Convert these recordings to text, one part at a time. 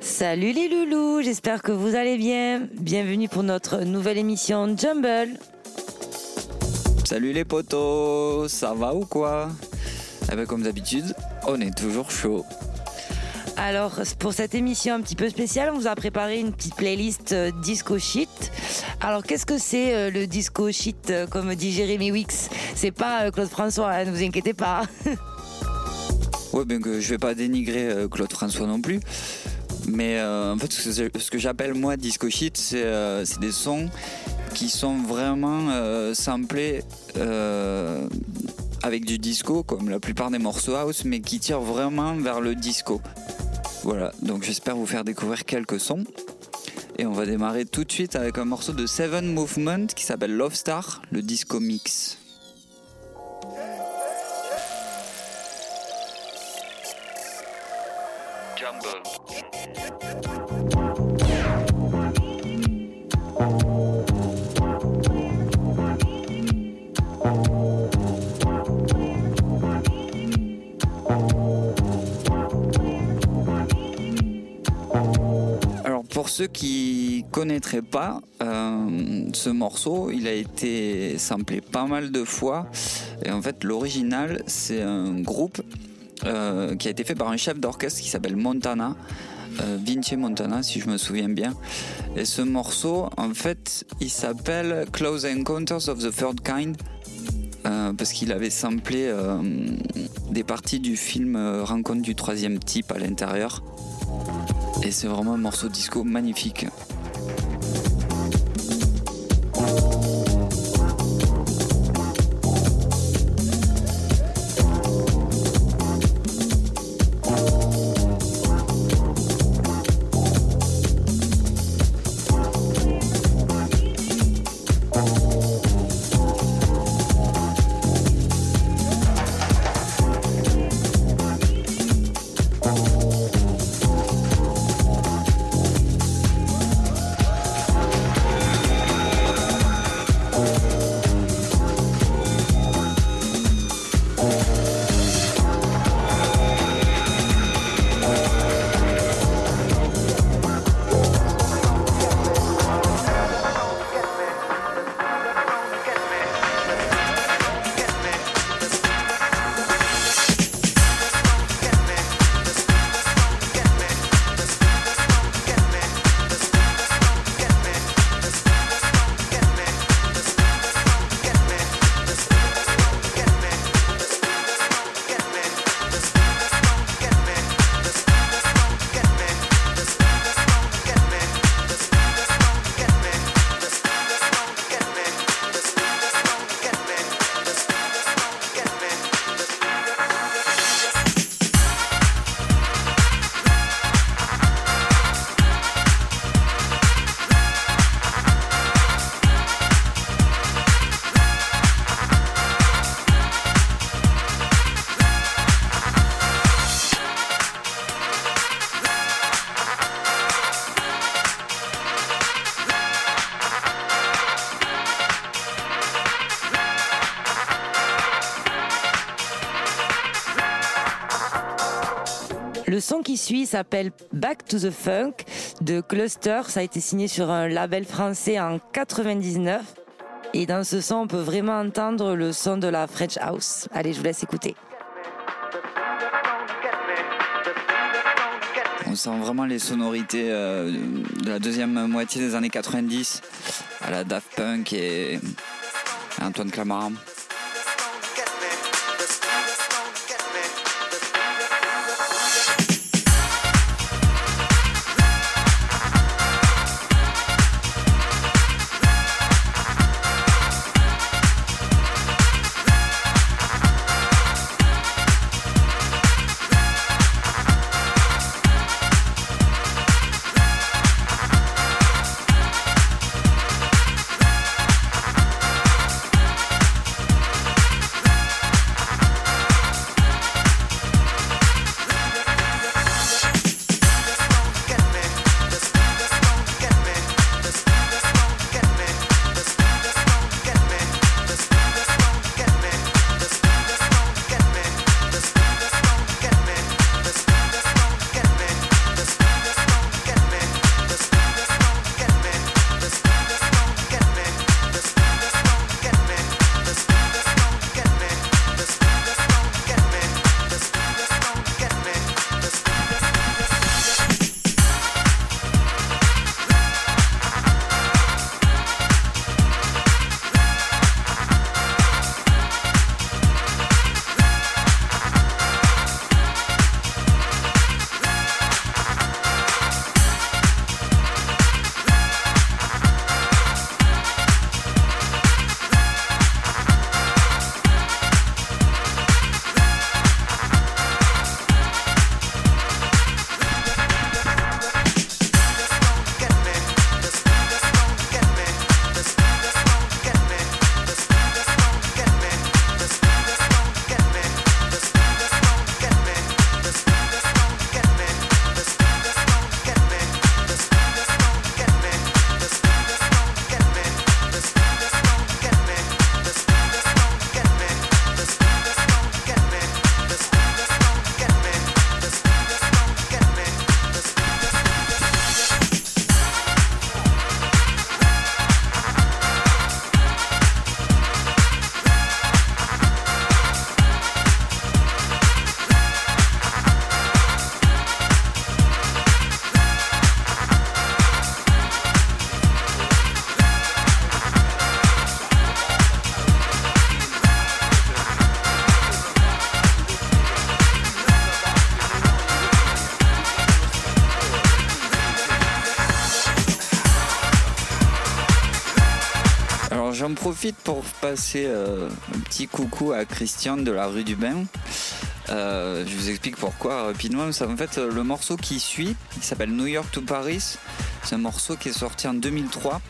Salut les loulous, j'espère que vous allez bien. Bienvenue pour notre nouvelle émission Jumble. Salut les potos, ça va ou quoi? Eh ben comme d'habitude, on est toujours chaud. Alors pour cette émission un petit peu spéciale, on vous a préparé une petite playlist euh, disco shit. Alors qu'est-ce que c'est euh, le disco shit euh, comme dit Jérémy Wix? C'est pas Claude François, hein, ne vous inquiétez pas. ouais, ben que je vais pas dénigrer Claude François non plus. Mais en fait, ce que j'appelle moi disco shit, c'est des sons qui sont vraiment samplés avec du disco, comme la plupart des morceaux house, mais qui tirent vraiment vers le disco. Voilà, donc j'espère vous faire découvrir quelques sons. Et on va démarrer tout de suite avec un morceau de Seven Movement qui s'appelle Love Star, le disco mix. Ceux qui connaîtraient pas euh, ce morceau, il a été samplé pas mal de fois. Et en fait, l'original, c'est un groupe euh, qui a été fait par un chef d'orchestre qui s'appelle Montana. Euh, Vinci Montana, si je me souviens bien. Et ce morceau, en fait, il s'appelle Close Encounters of the Third Kind. parce qu'il avait samplé des parties du film Rencontre du troisième type à l'intérieur. Et c'est vraiment un morceau disco magnifique. Le son qui suit s'appelle Back to the Funk de Cluster. Ça a été signé sur un label français en 99. Et dans ce son, on peut vraiment entendre le son de la French House. Allez, je vous laisse écouter. On sent vraiment les sonorités euh, de la deuxième moitié des années 90 à la Daft Punk et Antoine Clamaran. Profite pour passer euh, un petit coucou à Christian de la rue du Bain. Euh, je vous explique pourquoi rapidement. En fait, le morceau qui suit, il s'appelle New York to Paris. C'est un morceau qui est sorti en 2003,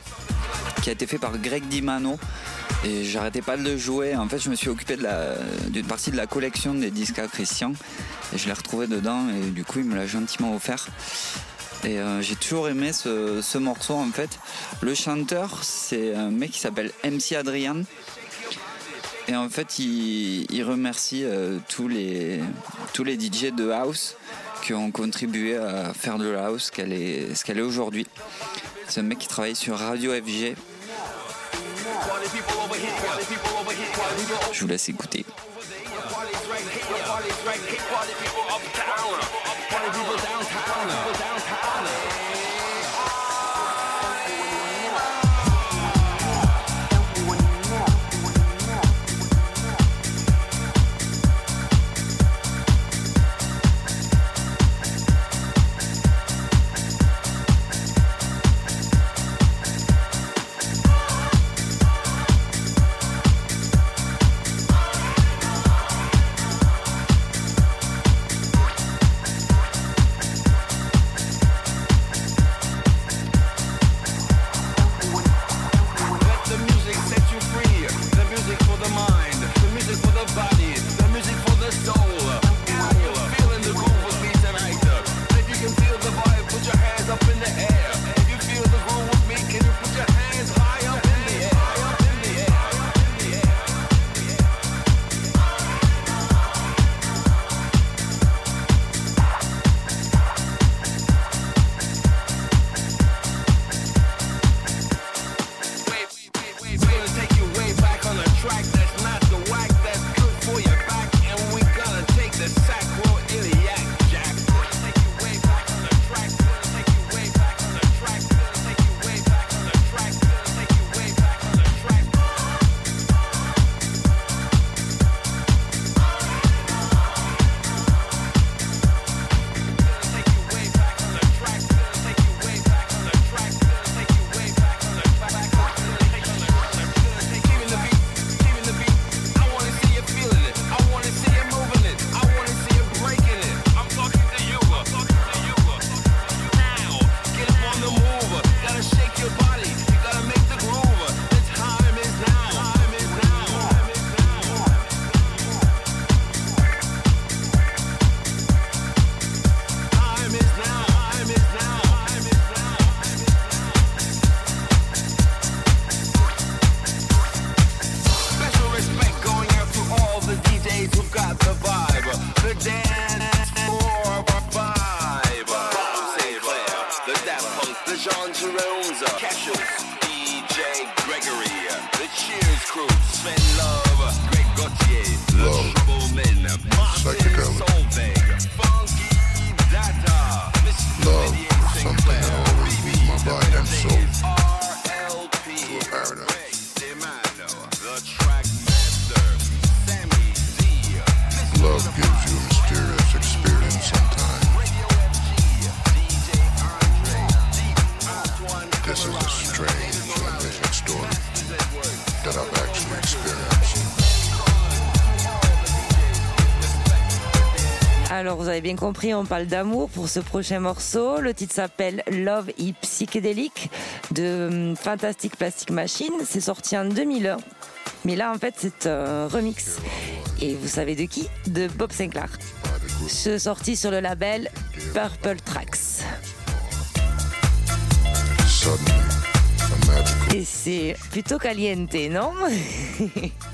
qui a été fait par Greg Dimano. Et j'arrêtais pas de le jouer. En fait, je me suis occupé d'une partie de la collection des disques à Christian. Et je l'ai retrouvé dedans. Et du coup, il me l'a gentiment offert. Et euh, j'ai toujours aimé ce, morceau en fait. Le chanteur, c'est un mec qui s'appelle MC Adrian. Et en fait, il, remercie euh, tous, les, tous les DJ de House qui ont contribué à faire de la House est, ce qu'elle est aujourd'hui. C'est un mec qui travaille sur Radio FG. Je vous laisse écouter. Bien compris, on parle d'amour pour ce prochain morceau. Le titre s'appelle Love et Psychédélique de hum, Fantastic Plastic Machine. C'est sorti en 2001. Mais là, en fait, c'est un remix. Et vous savez de qui? De Bob Sinclair. C'est sorti sur le label Purple Tracks. Et c'est plutôt caliente, non?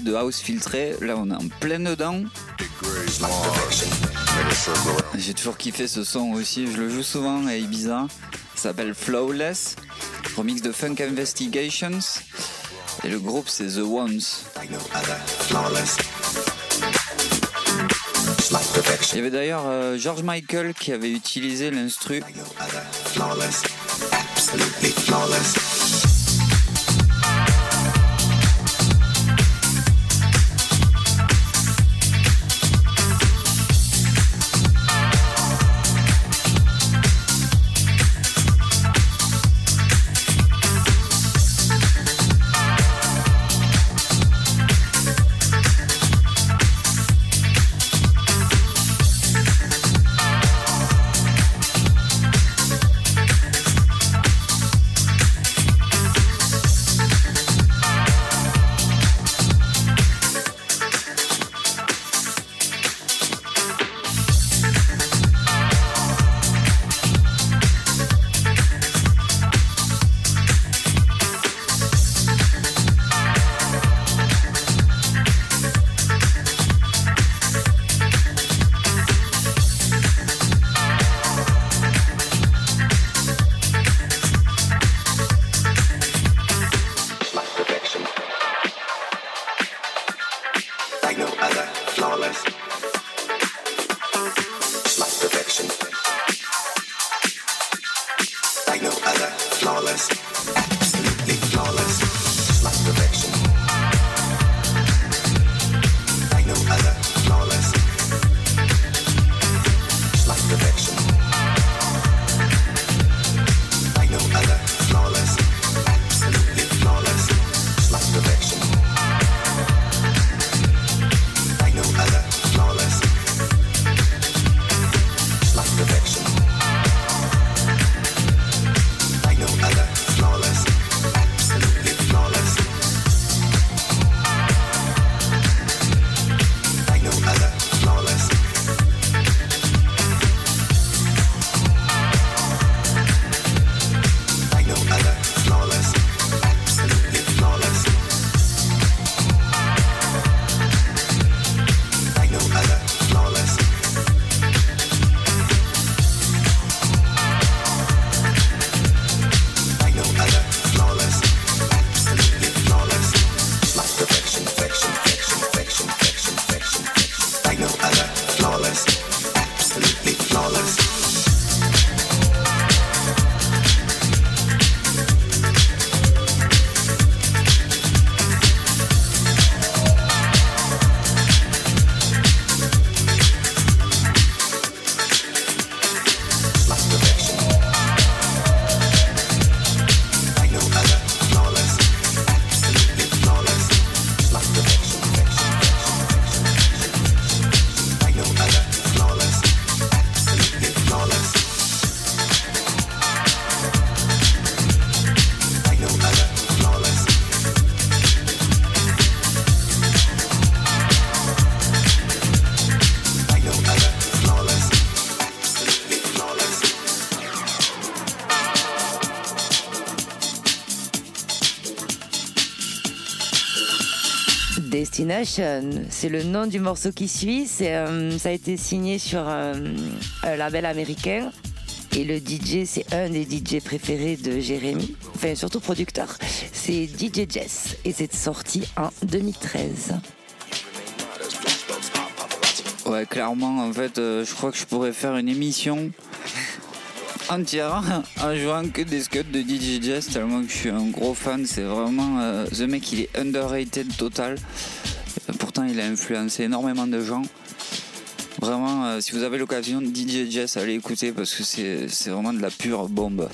de house filtrée, là on est en plein dedans. J'ai toujours kiffé ce son aussi, je le joue souvent à Ibiza. Ça s'appelle Flawless, remix de Funk Investigations. Et le groupe c'est The Ones. Il y avait d'ailleurs euh, George Michael qui avait utilisé l'instru. C'est le nom du morceau qui suit. Euh, ça a été signé sur un, un label américain. Et le DJ, c'est un des DJ préférés de Jérémy, enfin surtout producteur. C'est DJ Jess et c'est sorti en 2013. Ouais, clairement, en fait, euh, je crois que je pourrais faire une émission entière en jouant que des scuds de DJ Jess, tellement que je suis un gros fan. C'est vraiment. euh, The mec, il est underrated total. Il a influencé énormément de gens. Vraiment, euh, si vous avez l'occasion, DJ Jess, allez écouter parce que c'est vraiment de la pure bombe.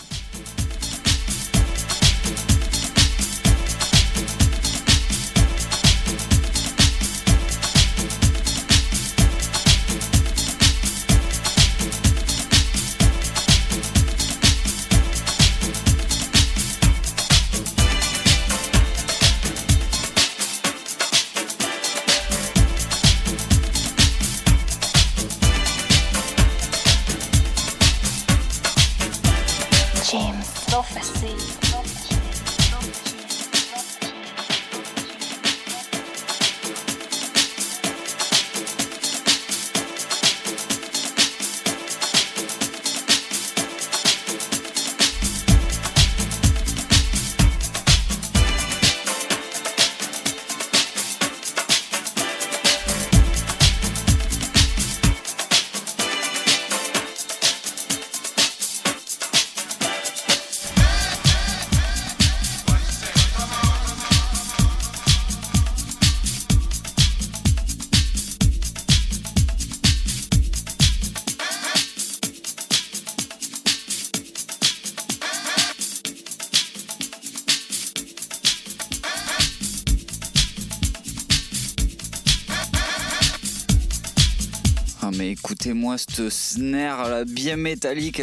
Écoutez-moi cette snare bien métallique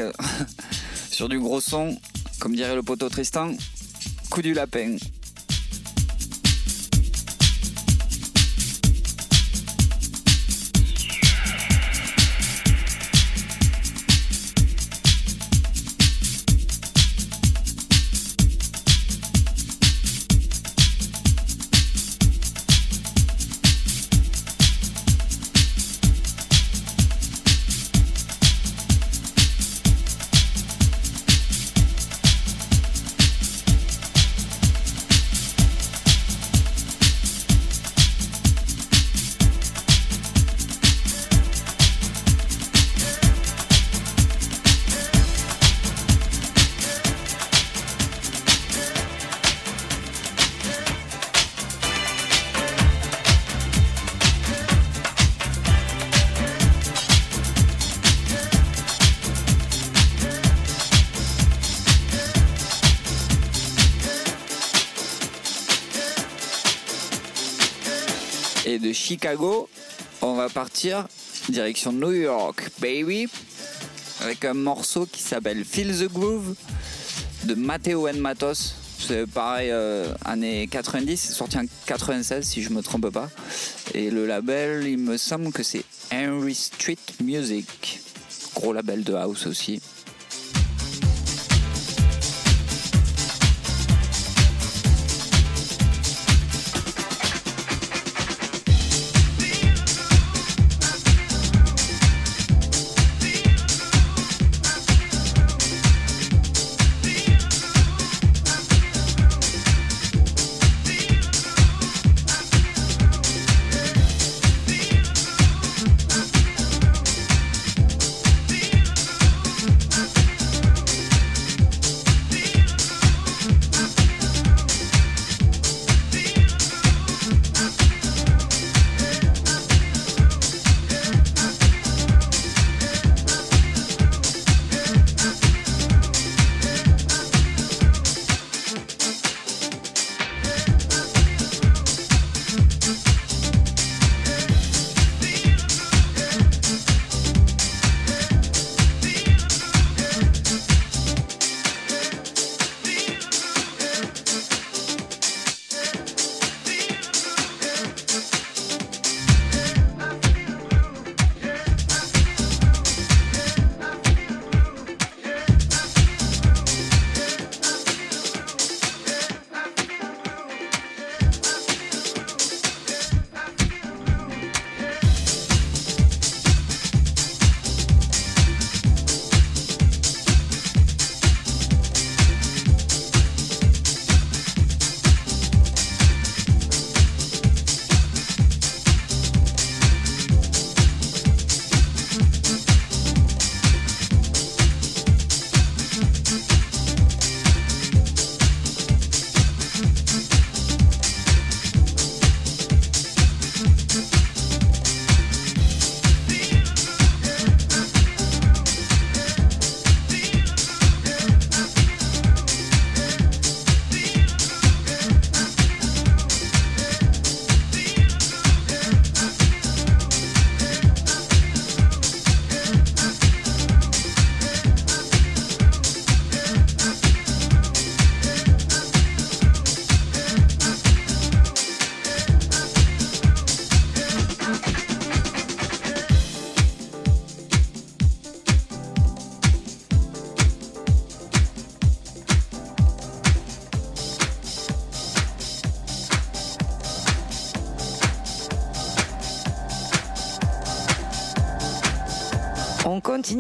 sur du gros son, comme dirait le poteau Tristan, coup du lapin. Chicago, on va partir direction New York, baby, avec un morceau qui s'appelle Feel the Groove de Matteo and Matos. C'est pareil, euh, années 90, c'est sorti en 96 si je me trompe pas. Et le label, il me semble que c'est Henry Street Music. Gros label de house aussi.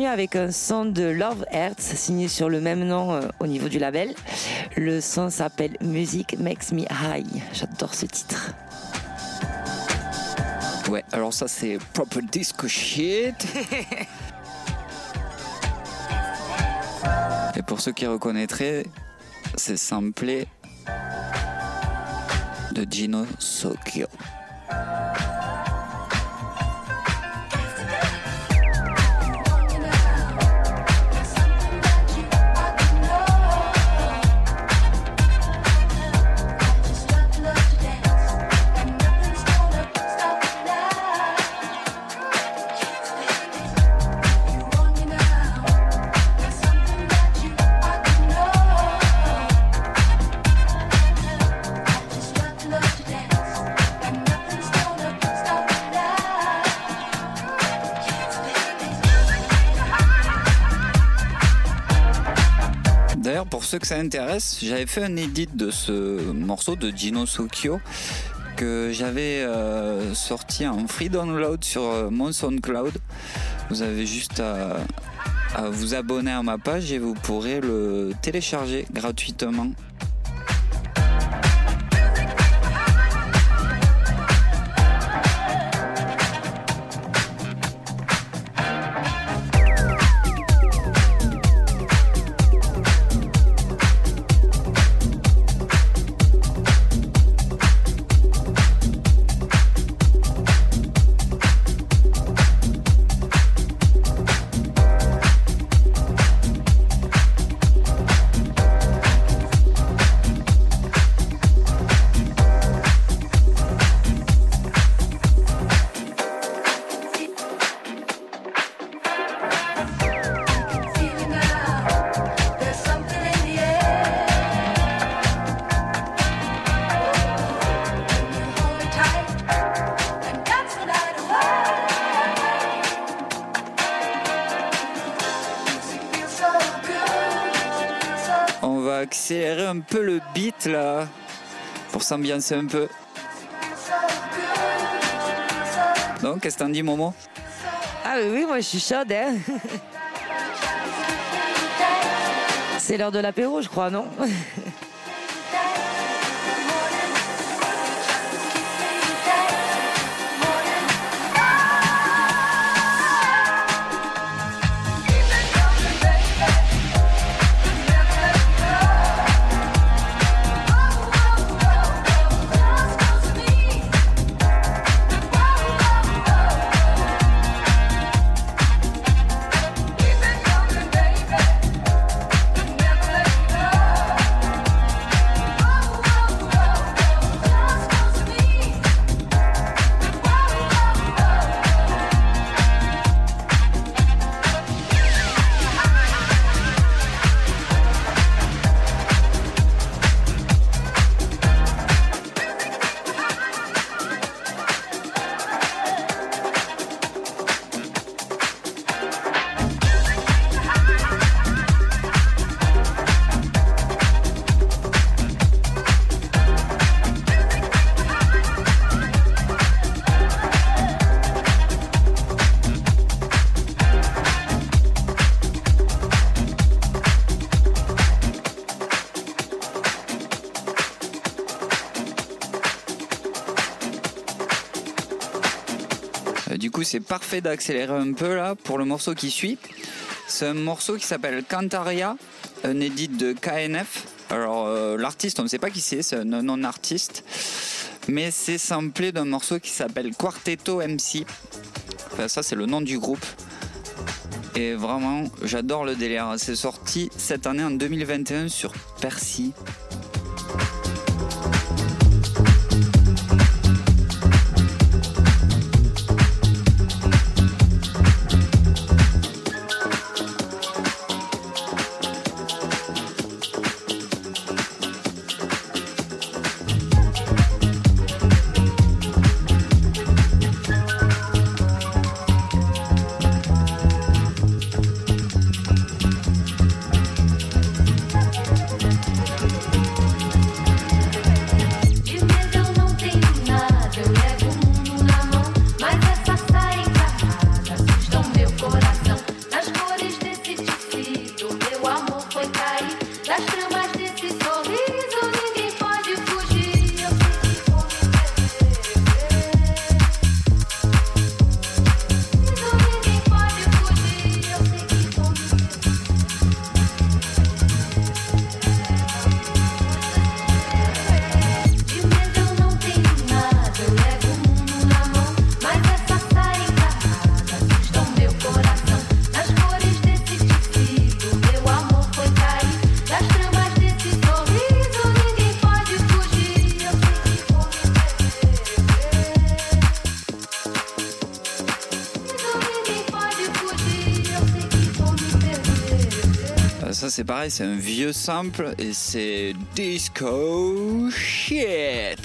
Avec un son de Love Earth signé sur le même nom euh, au niveau du label. Le son s'appelle Music Makes Me High. J'adore ce titre. Ouais, alors ça c'est proper disco shit. Et pour ceux qui reconnaîtraient, c'est samplé de Gino Sokyo. Ça intéresse, j'avais fait un edit de ce morceau de Gino Sokyo que j'avais euh, sorti en free download sur euh, mon SoundCloud. Vous avez juste à vous abonner à ma page et vous pourrez le télécharger gratuitement. Accélérer un peu le beat là pour s'ambiancer un peu. Donc, qu'est-ce que t'en dis, Momo? Ah oui, oui, moi je suis chaude. Hein C'est l'heure de l'apéro, je crois, non? C'est parfait d'accélérer un peu là pour le morceau qui suit. C'est un morceau qui s'appelle Cantaria, un edit de KNF. Alors, euh, l'artiste, on ne sait pas qui c'est, c'est un non-artiste. Mais c'est samplé d'un morceau qui s'appelle Quartetto MC. Ça, c'est le nom du groupe. Et vraiment, j'adore le délire. C'est sorti cette année en 2021 sur Percy. Pareil, c'est un vieux sample et c'est disco shit.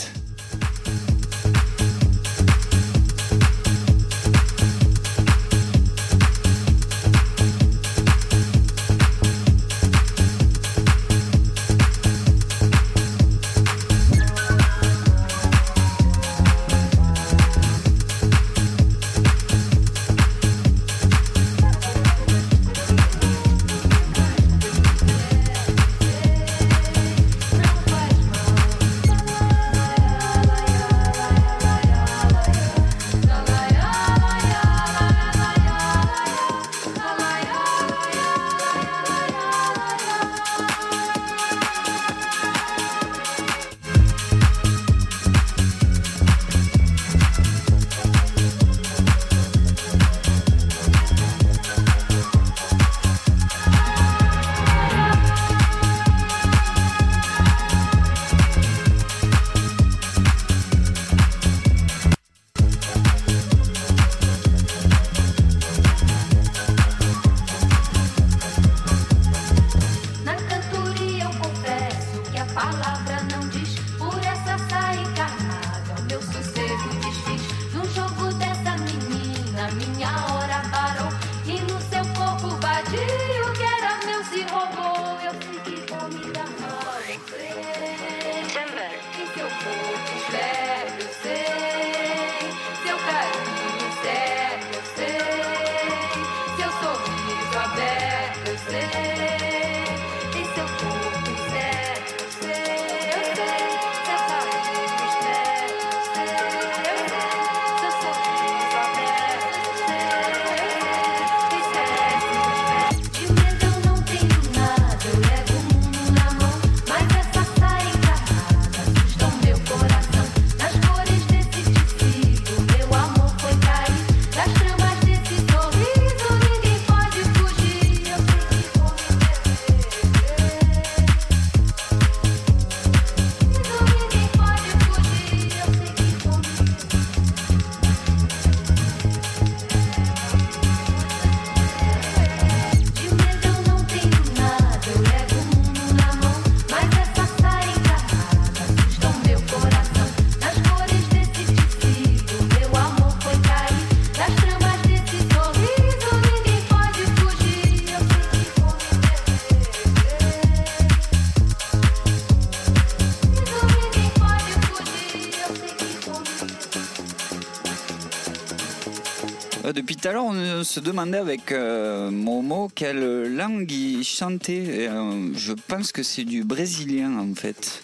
Tout à on se demandait avec euh, Momo quelle langue il chantait. Euh, je pense que c'est du brésilien en fait.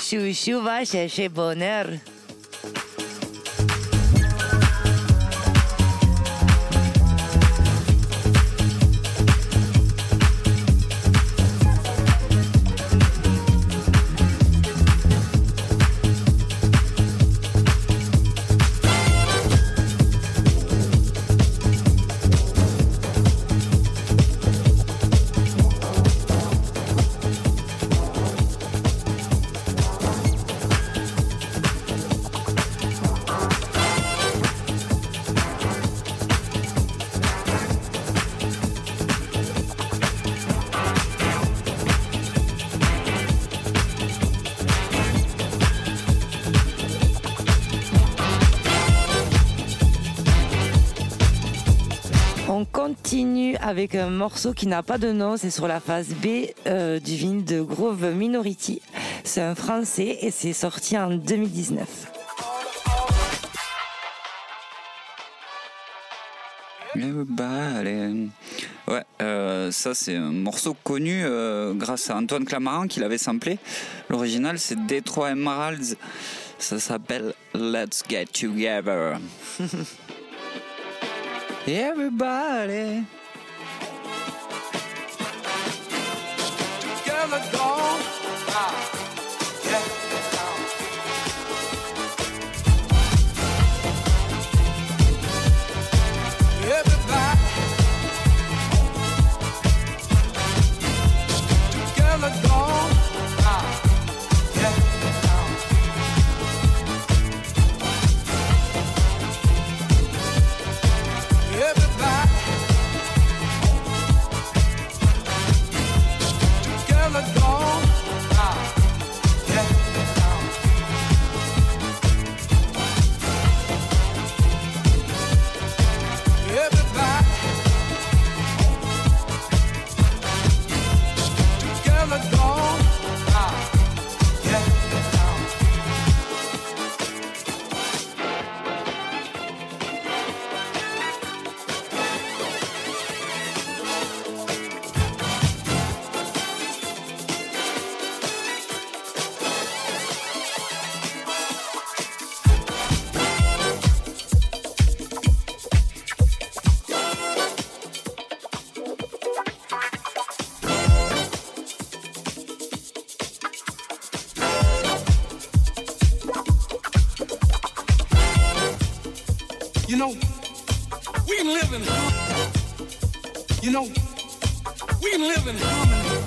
Chouchou va chercher bonheur. Avec un morceau qui n'a pas de nom, c'est sur la phase B euh, du vin de Grove Minority. C'est un français et c'est sorti en 2019. Ouais, euh, ça c'est un morceau connu euh, grâce à Antoine Clamaran qui l'avait samplé. L'original c'est Detroit Emeralds. Ça s'appelle Let's Get Together. everybody. Together, go. Ah. You know, we can live in harmony. You know, we can live in harmony.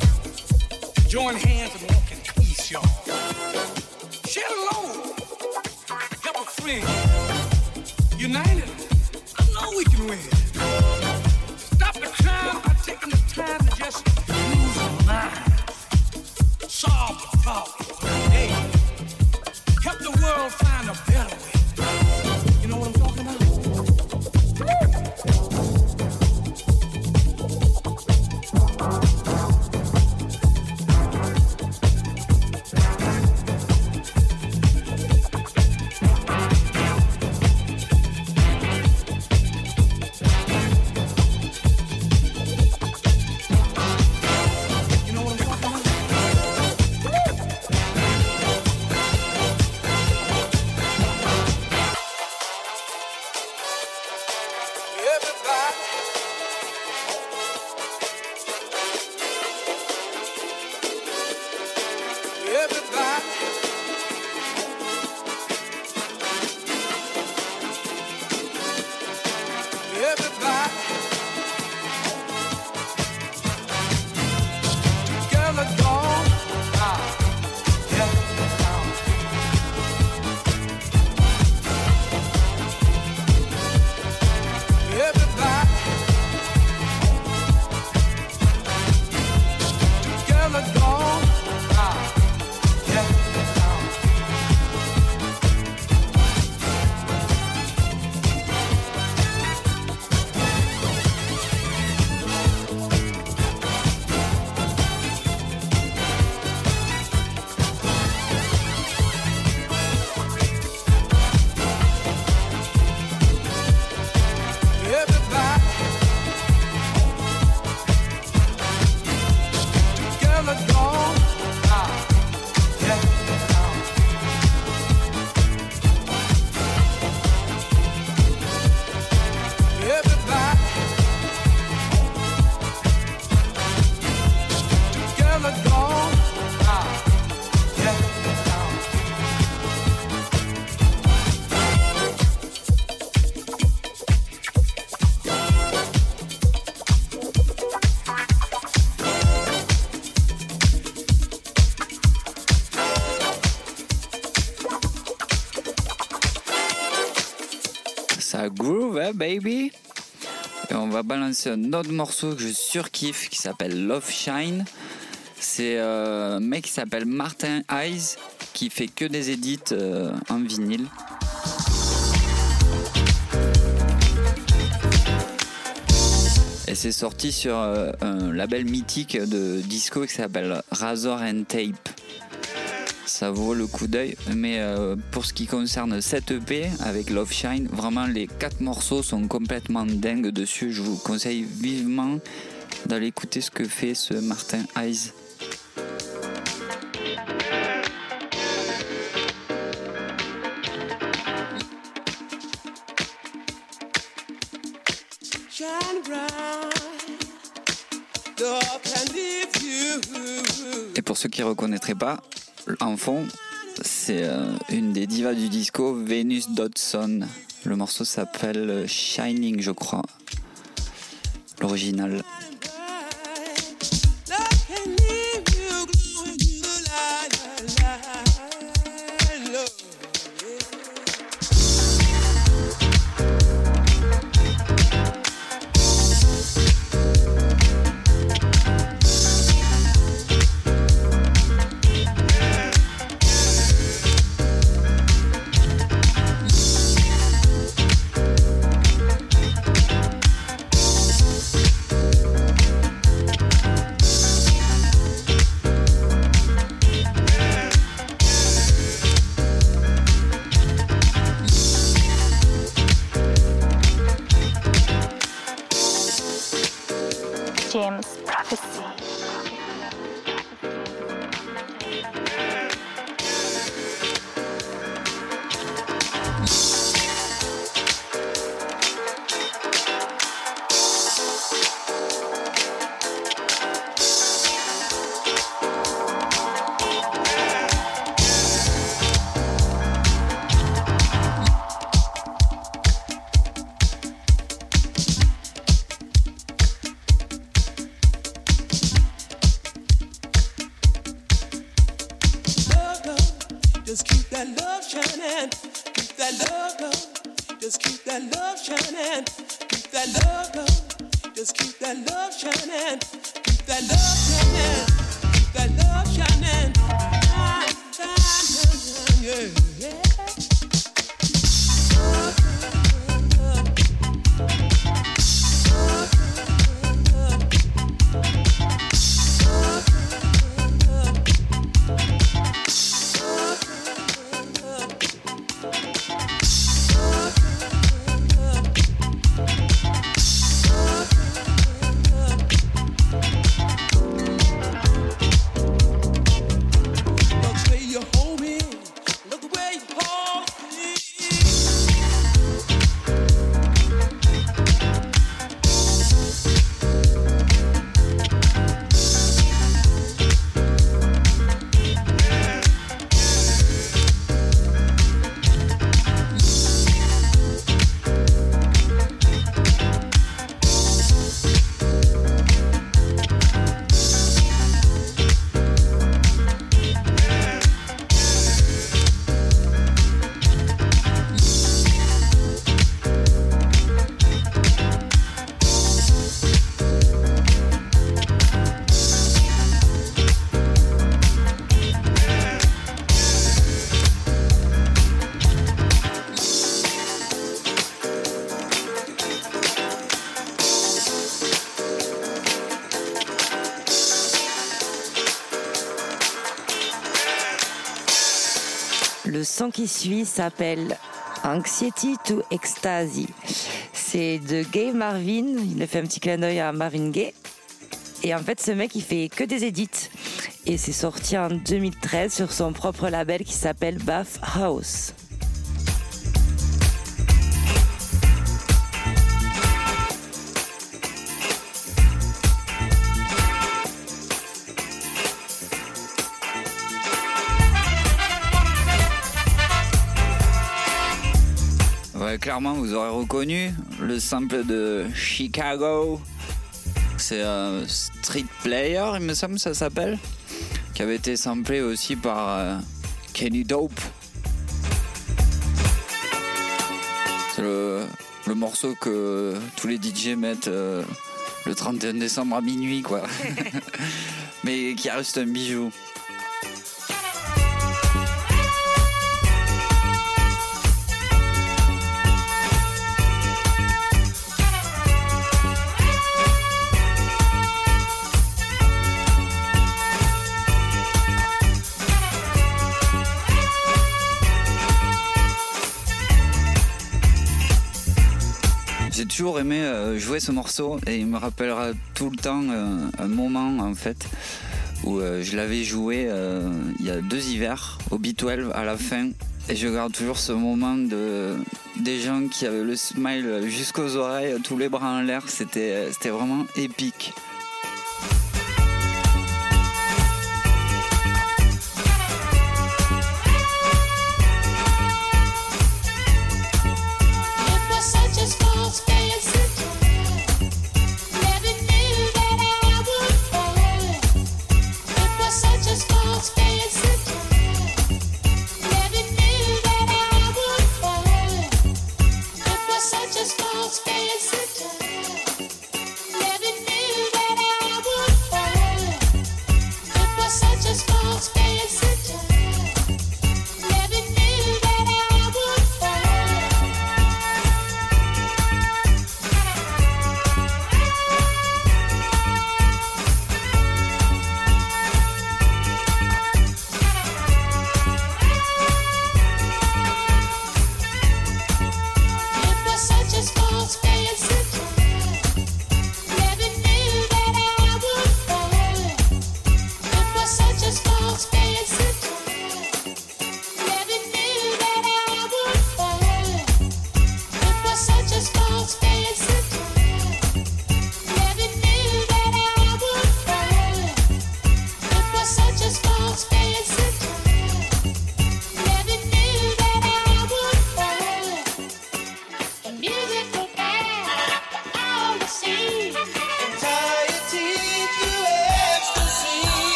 Join hands and un autre morceau que je surkiffe qui s'appelle Love Shine. C'est euh, un mec qui s'appelle Martin Eyes qui fait que des édits euh, en vinyle. Et c'est sorti sur euh, un label mythique de disco qui s'appelle Razor and Tape. Ça vaut le coup d'œil, mais euh, pour ce qui concerne cette EP avec Love Shine, vraiment les quatre morceaux sont complètement dingues dessus. Je vous conseille vivement d'aller écouter ce que fait ce Martin you. Et pour ceux qui ne reconnaîtraient pas, en fond, c'est euh, une des divas du disco, Venus Dodson. Le morceau s'appelle Shining, je crois. L'original. Le son qui suit s'appelle Anxiety to Ecstasy. C'est de Gay Marvin. Il a fait un petit clin d'œil à Marvin Gaye. Et en fait, ce mec, il fait que des edits. Et c'est sorti en 2013 sur son propre label qui s'appelle Bath House. Clairement, vous aurez reconnu le sample de Chicago. C'est un Street Player, il me semble, ça s'appelle. Qui avait été samplé aussi par euh, Kenny Dope. C'est le, morceau que tous les DJ mettent euh, le 31 décembre à minuit, quoi. Mais qui reste un bijou. Toujours aimé euh, jouer ce morceau et il me rappellera tout le temps euh, un moment en fait où euh, je l'avais joué il y a deux hivers au B12 à la fin et je garde toujours ce moment de des gens qui avaient le smile jusqu'aux oreilles, tous les bras en l'air, c'était c'était vraiment épique.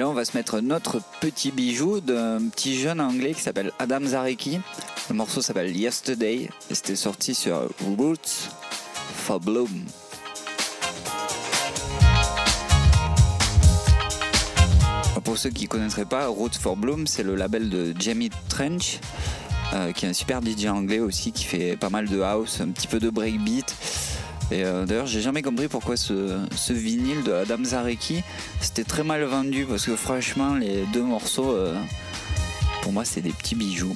Là, on va se mettre notre petit bijou d'un petit jeune anglais qui s'appelle Adam Zareki. Le morceau s'appelle Yesterday et c'était sorti sur Roots for Bloom. Pour ceux qui ne connaîtraient pas, Roots for Bloom, c'est le label de Jamie Trench, euh, qui est un super DJ anglais aussi, qui fait pas mal de house, un petit peu de breakbeat. Et euh, d'ailleurs, j'ai jamais compris pourquoi ce, vinyle de Adam Zareki, c'était très mal vendu, parce que franchement, les deux morceaux, euh, pour moi, c'est des petits bijoux.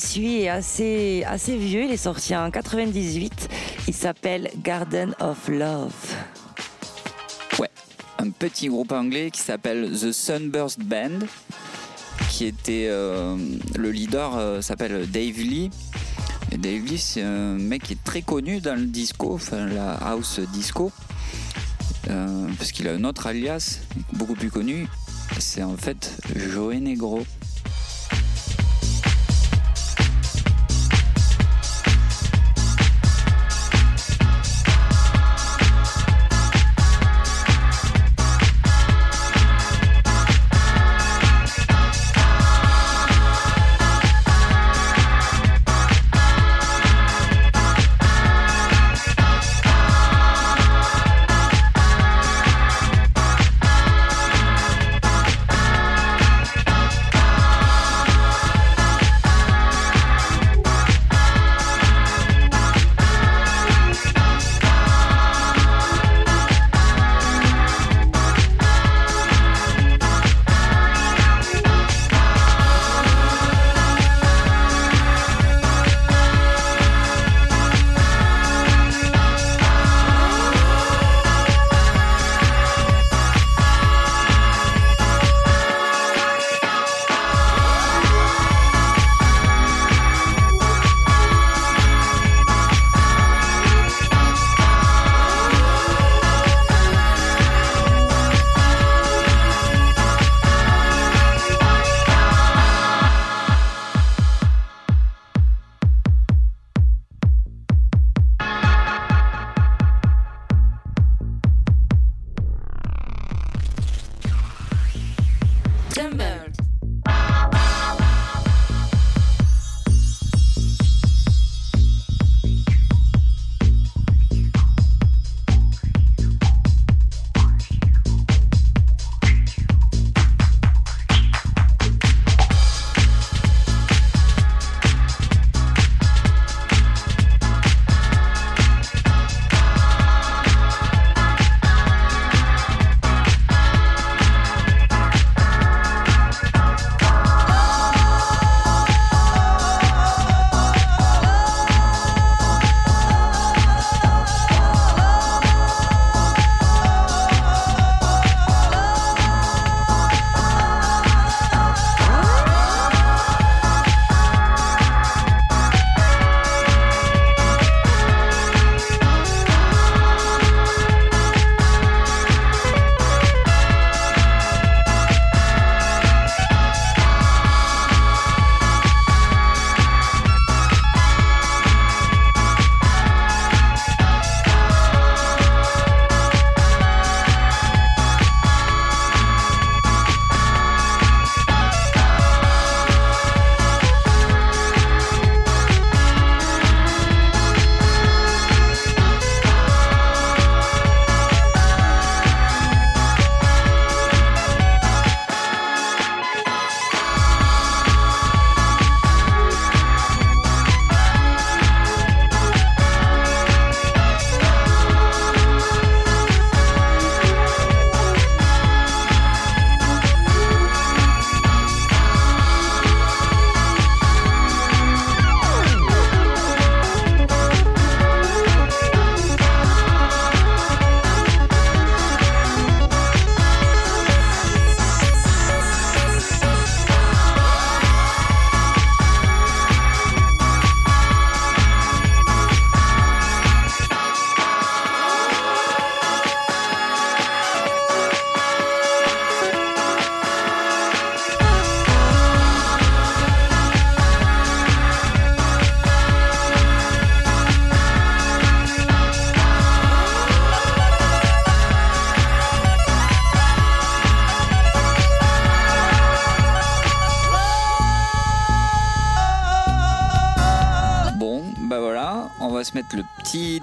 Suit est assez, assez vieux, il est sorti en 98. Il s'appelle Garden of Love. Ouais, un petit groupe anglais qui s'appelle The Sunburst Band, qui était euh, le leader euh, s'appelle Dave Lee. Et Dave Lee, c'est un mec qui est très connu dans le disco, enfin la house disco, euh, parce qu'il a un autre alias beaucoup plus connu. C'est en fait Joey Negro.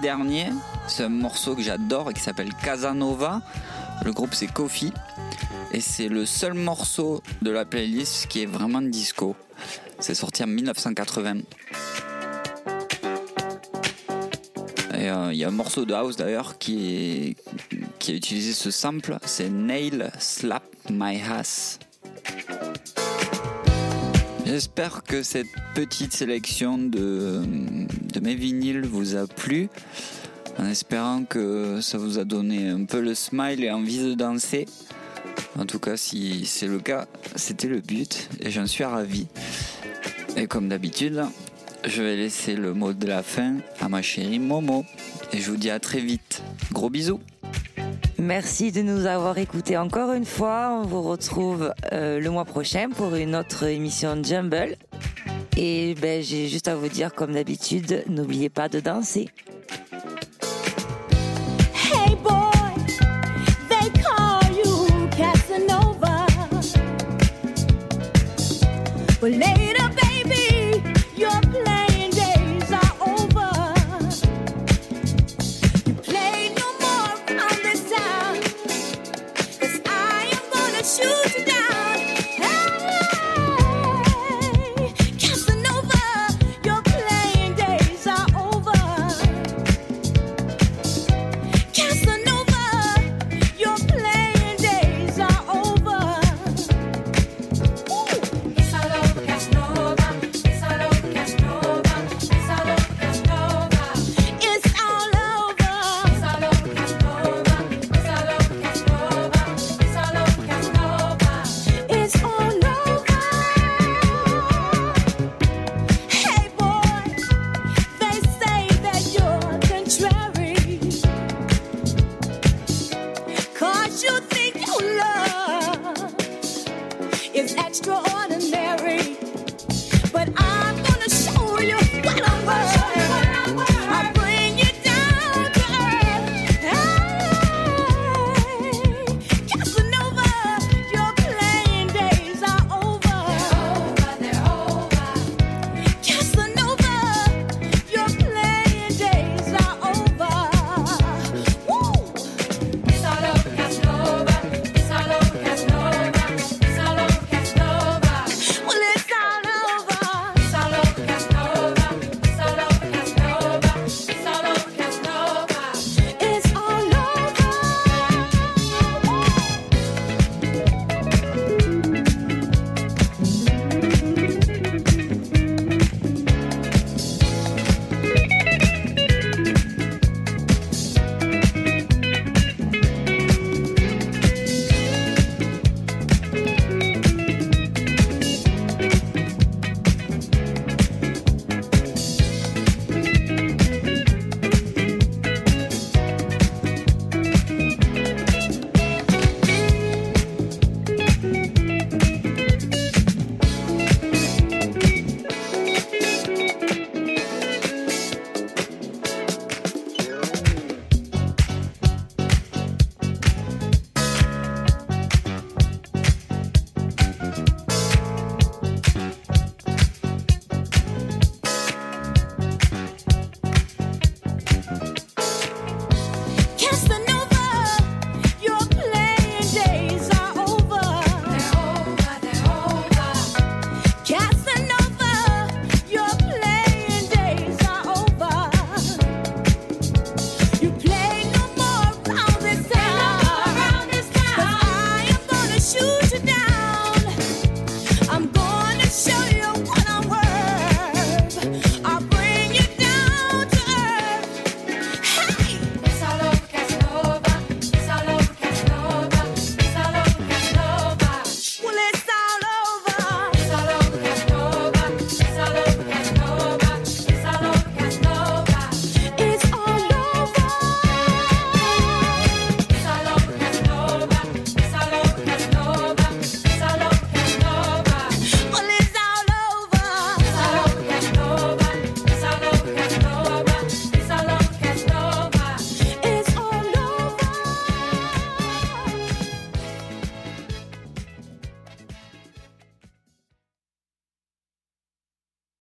Dernier. C'est un morceau que j'adore et qui s'appelle Casanova. Le groupe c'est Kofi. Et c'est le seul morceau de la playlist qui est vraiment disco. C'est sorti en 1980. Et euh, il y a un morceau de house d'ailleurs qui, qui a utilisé ce sample, c'est Nail Slap My Ass. J'espère que cette petite sélection de, mes vinyles vous a plu, en espérant que ça vous a donné un peu le smile et envie de danser. En tout cas, si c'est le cas, c'était le but et j'en suis ravi. Et comme d'habitude, je vais laisser le mot de la fin à ma chérie Momo. Et je vous dis à très vite. Gros bisous. Merci de nous avoir écoutés encore une fois. On vous retrouve euh, le mois prochain pour une autre émission Jumble. Et ben, j'ai juste à vous dire, comme d'habitude, n'oubliez pas de danser.